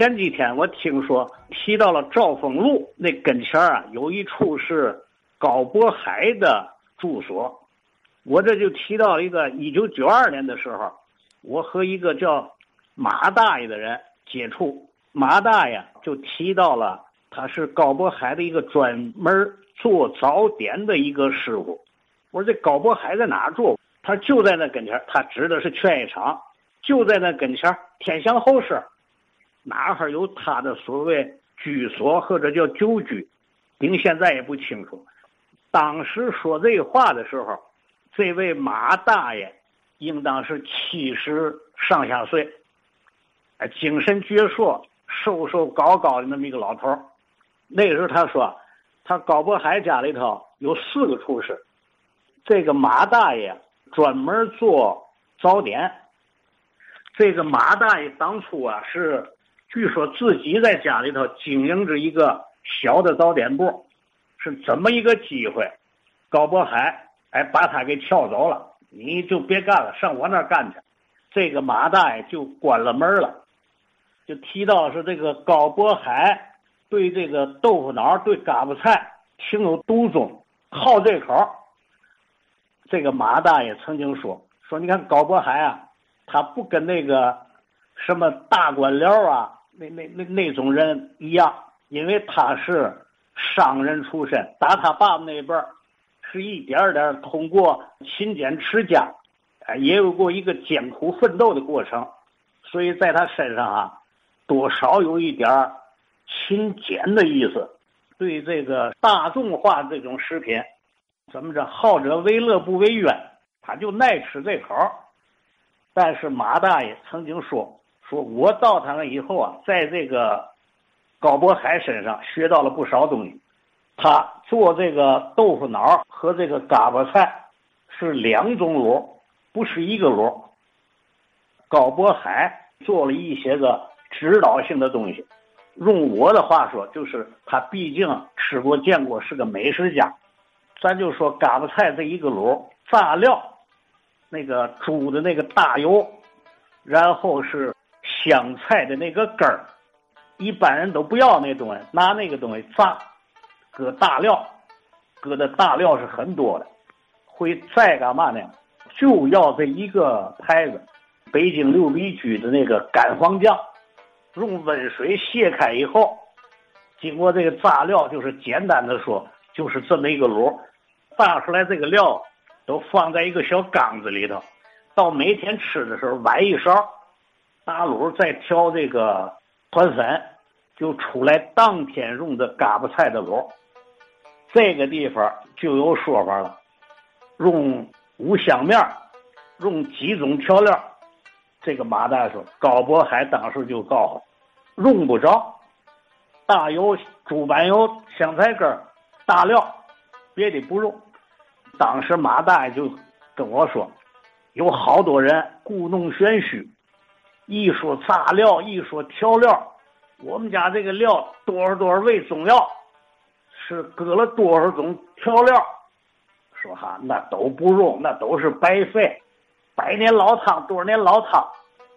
前几天我听说提到了兆丰路那跟前啊，有一处是高渤海的住所。我这就提到一个一九九二年的时候，我和一个叫马大爷的人接触，马大爷就提到了他是高渤海的一个专门做早点的一个师傅。我说这高渤海在哪住？他就在那跟前他指的是劝业场，就在那跟前天祥后市。哪哈有他的所谓居所或者叫旧居，您现在也不清楚。当时说这话的时候，这位马大爷应当是七十上下岁，哎，精神矍铄、瘦瘦高高的那么一个老头那时候他说，他高渤海家里头有四个厨师，这个马大爷专门做早点。这个马大爷当初啊是。据说自己在家里头经营着一个小的早点部，是怎么一个机会？高渤海哎把他给撬走了，你就别干了，上我那儿干去。这个马大爷就关了门了。就提到是这个高渤海对这个豆腐脑、对嘎巴菜情有独钟，好这口。这个马大爷曾经说说，你看高渤海啊，他不跟那个什么大官僚啊。那那那那种人一样，因为他是商人出身，打他爸爸那一辈儿，是一点点通过勤俭持家，哎，也有过一个艰苦奋斗的过程，所以在他身上啊，多少有一点勤俭的意思。对这个大众化这种食品，怎么着，好者为乐不为冤，他就爱吃这口。但是马大爷曾经说。说我到他那以后啊，在这个高渤海身上学到了不少东西。他做这个豆腐脑和这个嘎巴菜是两种卤，不是一个卤。高渤海做了一些个指导性的东西。用我的话说，就是他毕竟吃过见过，是个美食家。咱就说嘎巴菜这一个卤，炸料，那个煮的那个大油，然后是。香菜的那个根儿，一般人都不要那东西，拿那个东西炸，搁大料，搁的大料是很多的，会再干嘛呢？就要这一个牌子，北京六必居的那个干黄酱，用温水卸开以后，经过这个炸料，就是简单的说，就是这么一个卤，炸出来这个料都放在一个小缸子里头，到每天吃的时候崴一勺。大卤再调这个团粉，就出来当天用的嘎巴菜的卤。这个地方就有说法了，用五香面，用几种调料。这个马大说，高渤海当时就告诉，用不着大油、猪板油、香菜根、大料，别的不用。当时马大爷就跟我说，有好多人故弄玄虚。一说炸料，一说调料，我们家这个料多少多少味中药，是搁了多少种调料？说哈，那都不用，那都是白费。百年老汤，多少年老汤，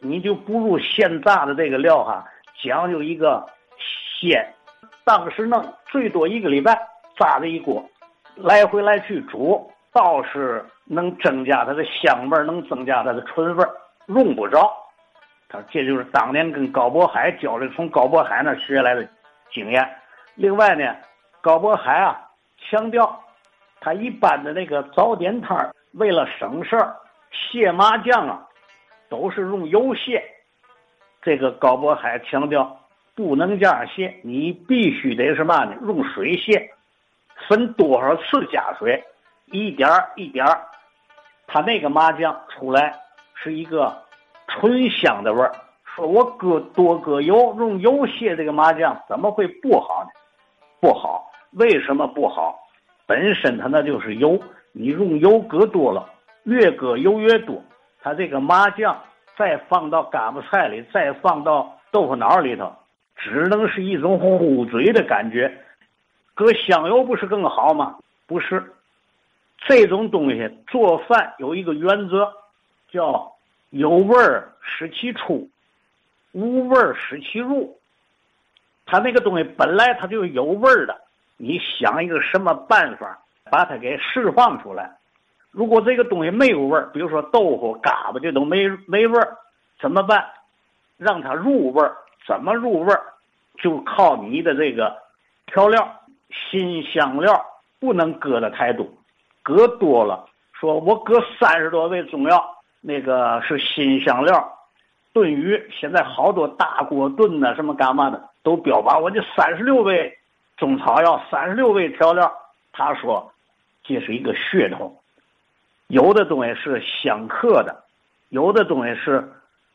你就不如现炸的这个料哈，讲究一个鲜。当时弄最多一个礼拜，炸这一锅，来回来去煮，倒是能增加它的香味能增加它的醇味用不着。他这就是当年跟高渤海教的，从高渤海那学来的经验。另外呢，高渤海啊强调，他一般的那个早点摊为了省事儿，卸麻酱啊，都是用油卸。这个高渤海强调，不能这样卸，你必须得是嘛呢？用水卸，分多少次加水，一点一点，他那个麻酱出来是一个。醇香的味儿，说我搁多搁油，用油卸这个麻酱，怎么会不好呢？不好，为什么不好？本身它那就是油，你用油搁多了，越搁油越多，它这个麻酱再放到嘎巴菜里，再放到豆腐脑里头，只能是一种糊嘴的感觉。搁香油不是更好？吗？不是，这种东西做饭有一个原则，叫。有味儿使其出，无味儿使其入。它那个东西本来它就有味儿的，你想一个什么办法把它给释放出来？如果这个东西没有味儿，比如说豆腐、嘎巴这都没没味儿，怎么办？让它入味儿，怎么入味儿？就靠你的这个调料、新香料，不能搁的太多，搁多了，说我搁三十多味中药，那个是新香料。炖鱼现在好多大锅炖呐，什么干嘛的都标榜我这三十六味中草药，三十六味调料。他说这是一个噱头，有的东西是相克的，有的东西是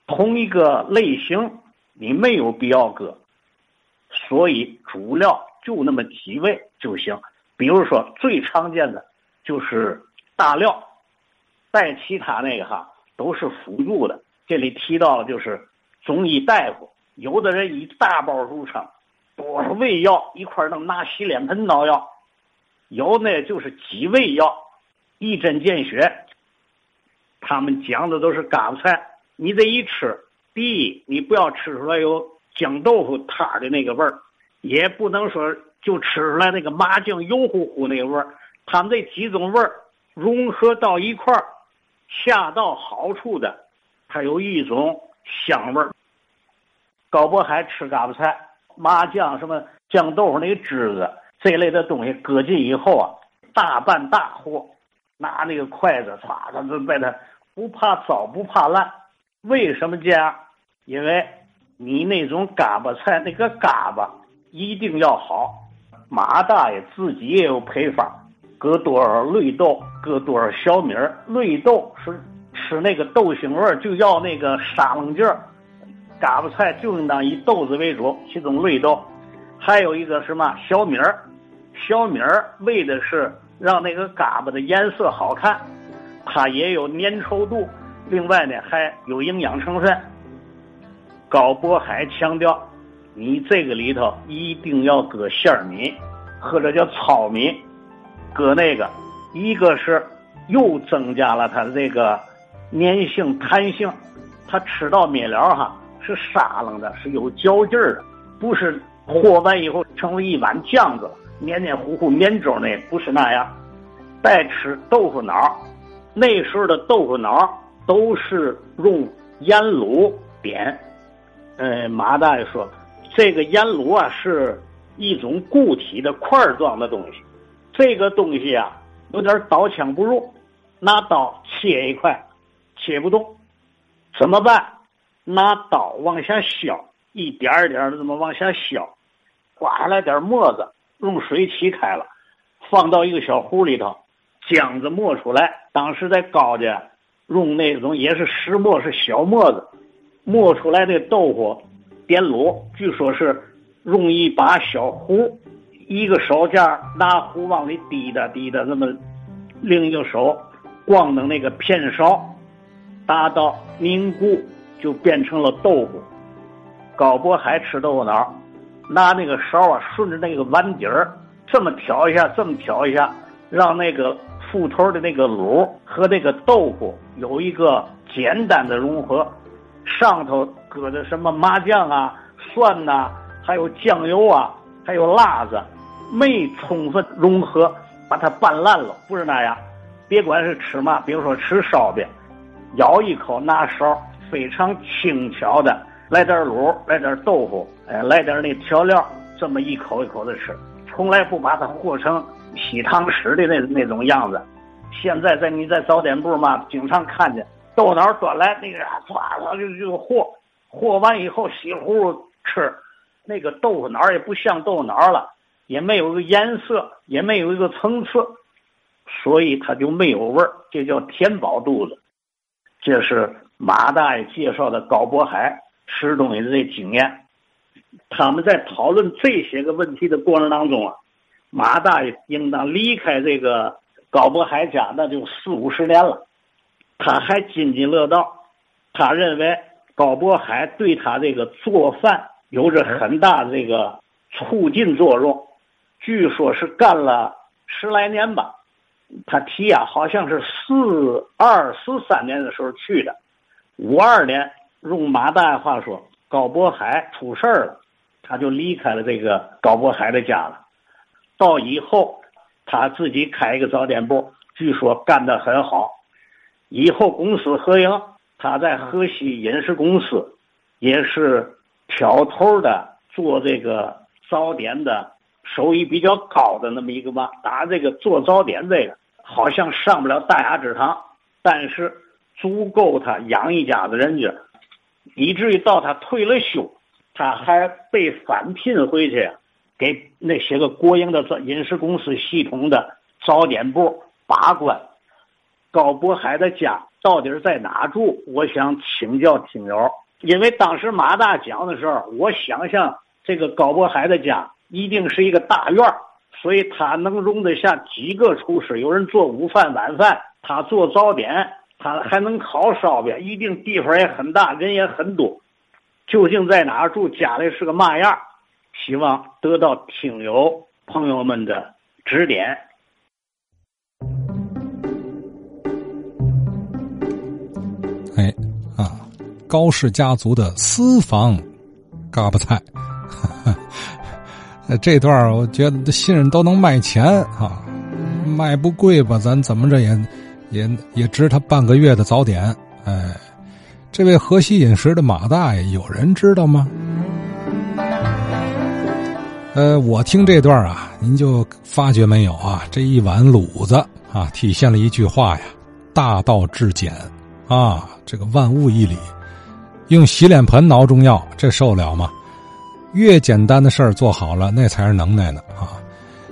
同一个类型，你没有必要搁。所以主料就那么几味就行。比如说最常见的就是大料，带其他那个哈都是辅助的。这里提到了就是中医大夫，有的人以大包入称，多少味药一块能拿洗脸盆倒药；有呢就是几味药，一针见血。他们讲的都是嘎巴菜，你这一吃，第一你不要吃出来有酱豆腐塌的那个味儿，也不能说就吃出来那个麻酱油乎乎那个味儿。他们这几种味儿融合到一块儿，恰到好处的。它有一种香味儿，高渤海吃嘎巴菜、麻酱什么酱豆腐那个汁子这类的东西搁进以后啊，大拌大货，拿那个筷子唰唰就把它不怕糟不怕烂。为什么这样？因为你那种嘎巴菜那个嘎巴一定要好。马大爷自己也有配方，搁多少绿豆，搁多少小米儿，绿豆是。吃那个豆腥味儿，就要那个沙楞劲儿。嘎巴菜就应当以豆子为主，其中绿豆，还有一个什么小米儿，小米儿为的是让那个嘎巴的颜色好看，它也有粘稠度，另外呢还有营养成分。高渤海强调，你这个里头一定要搁馅米，或者叫糙米，搁那个，一个是又增加了它这个。粘性、弹性，它吃到面了哈是沙楞的，是有嚼劲儿的，不是和完以后成为一碗酱子，黏黏糊糊粘粥那不是那样。再吃豆腐脑，那时候的豆腐脑都是用盐卤点。呃，马大爷说，这个盐卤啊是一种固体的块状的东西，这个东西啊有点刀枪不入，拿刀切一块。切不动，怎么办？拿刀往下削，一点一点的这么往下削，刮下来点沫子，用水沏开了，放到一个小壶里头，浆子磨出来。当时在高家用那种也是石磨，是小磨子，磨出来的豆腐点卤，据说是用一把小壶，一个手架拿壶往里滴答滴答，那么另一个手光弄那个片勺。达到凝固，就变成了豆腐。高渤海吃豆腐脑，拿那个勺啊，顺着那个碗底儿，这么挑一下，这么挑一下，让那个腹头的那个卤和那个豆腐有一个简单的融合。上头搁的什么麻酱啊、蒜呐，还有酱油啊，还有辣子，没充分融合，把它拌烂了，不是那样。别管是吃嘛，比如说吃烧饼。咬一口，拿勺非常轻巧的来点卤，来点豆腐，哎，来点那调料，这么一口一口的吃，从来不把它和成西汤食的那那种样子。现在在你在早点部嘛，经常看见豆脑端来那个唰唰就就和，和完以后稀糊吃，那个豆腐脑也不像豆腐脑了，也没有个颜色，也没有一个层次，所以它就没有味儿，这叫填饱肚子。这是马大爷介绍的高渤海吃东西的这经验。他们在讨论这些个问题的过程当中啊，马大爷应当离开这个高渤海家那就四五十年了，他还津津乐道。他认为高渤海对他这个做饭有着很大的这个促进作用。据说是干了十来年吧。他提呀，好像是四二四三年的时候去的，五二年用马大爷话说，高渤海出事儿了，他就离开了这个高渤海的家了。到以后，他自己开一个早点部，据说干得很好。以后公私合营，他在河西饮食公司也是挑头的做这个早点的，收益比较高的那么一个吧。打这个做早点这个，好像上不了大雅之堂，但是足够他养一家子人家，以至于到他退了休，他还被返聘回去。给那些个国营的饮食公司系统的早点部把关，高渤海的家到底在哪住？我想请教听友，因为当时马大讲的时候，我想象这个高渤海的家一定是一个大院所以他能容得下几个厨师，有人做午饭晚饭，他做早点，他还能烤烧饼，一定地方也很大，人也很多。究竟在哪住？家里是个嘛样？希望得到听友朋友们的指点。哎，啊，高氏家族的私房嘎巴菜，这段我觉得信任都能卖钱啊，卖不贵吧？咱怎么着也也也值他半个月的早点。哎，这位河西饮食的马大爷，有人知道吗？呃，我听这段啊，您就发觉没有啊？这一碗卤子啊，体现了一句话呀：大道至简啊，这个万物一理。用洗脸盆熬中药，这受了吗？越简单的事儿做好了，那才是能耐呢啊！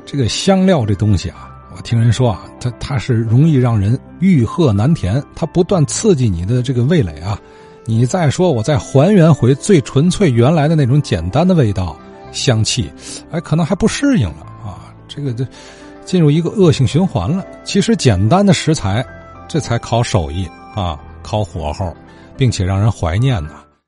这个香料这东西啊，我听人说啊，它它是容易让人欲壑难填，它不断刺激你的这个味蕾啊。你再说，我再还原回最纯粹原来的那种简单的味道。香气，哎，可能还不适应了啊！这个这进入一个恶性循环了。其实简单的食材，这才考手艺啊，考火候，并且让人怀念呢。